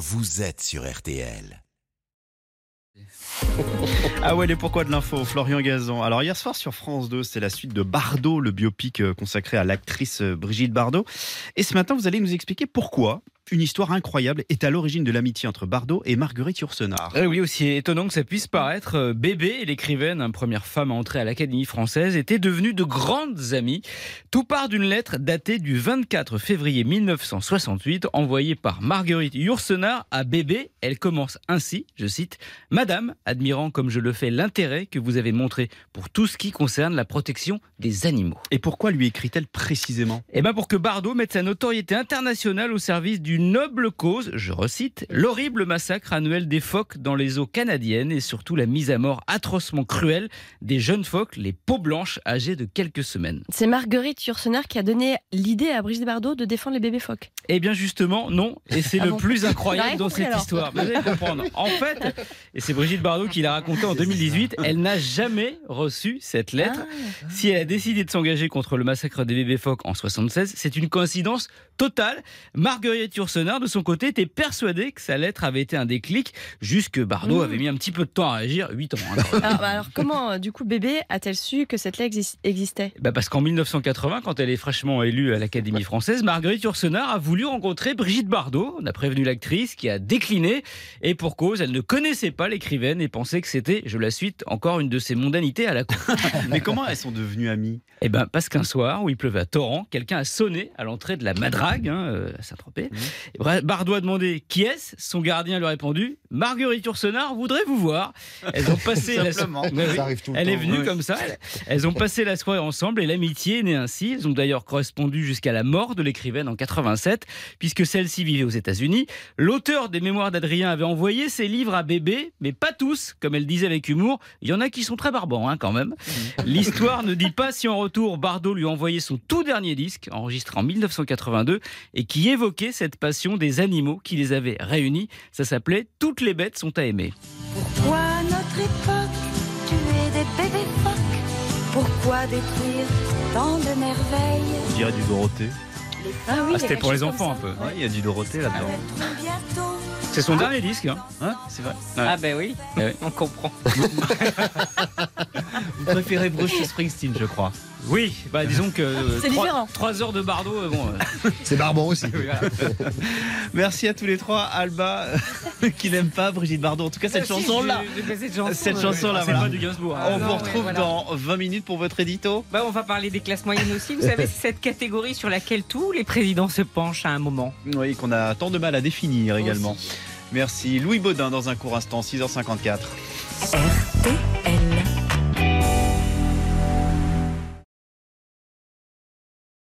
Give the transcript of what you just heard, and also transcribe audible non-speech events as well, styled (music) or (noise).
vous êtes sur RTL. (laughs) Ah ouais, les pourquoi de l'info, Florian Gazan. Alors hier soir sur France 2, c'est la suite de Bardot, le biopic euh, consacré à l'actrice euh, Brigitte Bardot. Et ce matin, vous allez nous expliquer pourquoi une histoire incroyable est à l'origine de l'amitié entre Bardot et Marguerite Yourcenar. Eh oui, aussi étonnant que ça puisse paraître, euh, Bébé, l'écrivaine, première femme à entrer à l'Académie française, étaient devenues de grandes amies. Tout part d'une lettre datée du 24 février 1968, envoyée par Marguerite Yourcenar à Bébé. Elle commence ainsi, je cite, Madame, admirant comme je le fais l'intérêt que vous avez montré pour tout ce qui concerne la protection des animaux. Et pourquoi lui écrit-elle précisément? Eh bien pour que Bardot mette sa notoriété internationale au service noble cause, je recite, l'horrible massacre annuel des phoques dans les eaux canadiennes et surtout la mise à mort atrocement cruelle des jeunes phoques, les peaux blanches âgées de quelques semaines. C'est Marguerite Yourcenar qui a donné l'idée à Brigitte Bardot de défendre les bébés phoques. Eh bien justement, non. Et c'est Ah le bon plus (laughs) incroyable dans cette alors. histoire. Vous allez comprendre. En fait, et c'est Brigitte Bardot qui l'a raconté en 2018, elle n'a jamais reçu cette lettre. Ah. Si elle a décidé de s'engager contre le massacre des bébés phoques en 76, c'est une coïncidence totale. Marguerite Yourcenar, de son côté, était persuadée que sa lettre avait été un déclic, juste que Bardot Mmh. avait mis un petit peu de temps à réagir, 8 ans. hein. Alors, (laughs) bah, alors, comment, euh, du coup, bébé a-t-elle su que cette lettre exis- existait? Bah parce qu'en 1980, quand elle est fraîchement élue à l'Académie française, Marguerite Yourcenar a voulu rencontrer Brigitte Bardot. On a prévenu l'actrice qui a décliné. Et pour cause, elle ne connaissait pas l'écrivaine et pensait que c'était, je la suite, encore une de ses mondanités à la cour. (laughs) Mais comment elles sont devenues amies? Eh ben parce qu'un soir où il pleuvait à torrent, quelqu'un a sonné à l'entrée de la Madrague hein, euh, à Saint-Tropez. Bra- Bardot a demandé qui est-ce Son gardien lui a répondu Marguerite Yourcenar voudrait vous voir. Elles ont passé la Elle est venue comme ça. Elles- ont passé la soirée ensemble et l'amitié est née ainsi. Elles ont d'ailleurs correspondu jusqu'à la mort de l'écrivaine en 87, puisque celle-ci vivait aux États-Unis. L'auteur des Mémoires d'Adrien avait envoyé ses livres à bébé, mais pas tous, comme elle disait avec humour. Il y en a qui sont très barbants, hein, quand même. L'histoire ne dit pas si en retour Bardot lui a envoyé son tout dernier disque, enregistré en 1982, et qui évoquait cette passion des animaux qui les avait réunis. Ça s'appelait Toutes les bêtes sont à aimer. Pourquoi notre époque tuer des bébés phoques? Pourquoi détruire tant de merveilles? On dirait du Dorothée. Ah oui, Ah, C'était pour les enfants un peu. Ouais, il y a du Dorothée là-dedans. arrêteront bientôt. C'est son dernier disque. Hein. Hein, c'est vrai. Ah ben oui, Eh oui. (laughs) on comprend. (laughs) Vous préférez Bruce Springsteen, je crois. Oui, bah disons que euh, C'est trois, différent. trois heures de Bardot, euh, bon. euh, (laughs) C'est barbant aussi. oui, (laughs) voilà. Merci à tous les trois. Alba, (laughs) qui n'aime pas Brigitte Bardot. En tout cas, cette Si, chanson-là. je- je- Cette chanson, Cette euh, chanson-là, c'est voilà. pas du Gainsbourg. hein. On non, vous retrouve voilà. dans 20 minutes pour votre édito. Bah, on va parler des classes moyennes aussi. Vous savez, c'est cette catégorie sur laquelle tous les présidents se penchent à un moment. Oui, qu'on a tant de mal à définir également. Merci. Louis Baudin dans un court instant, 6h54. RT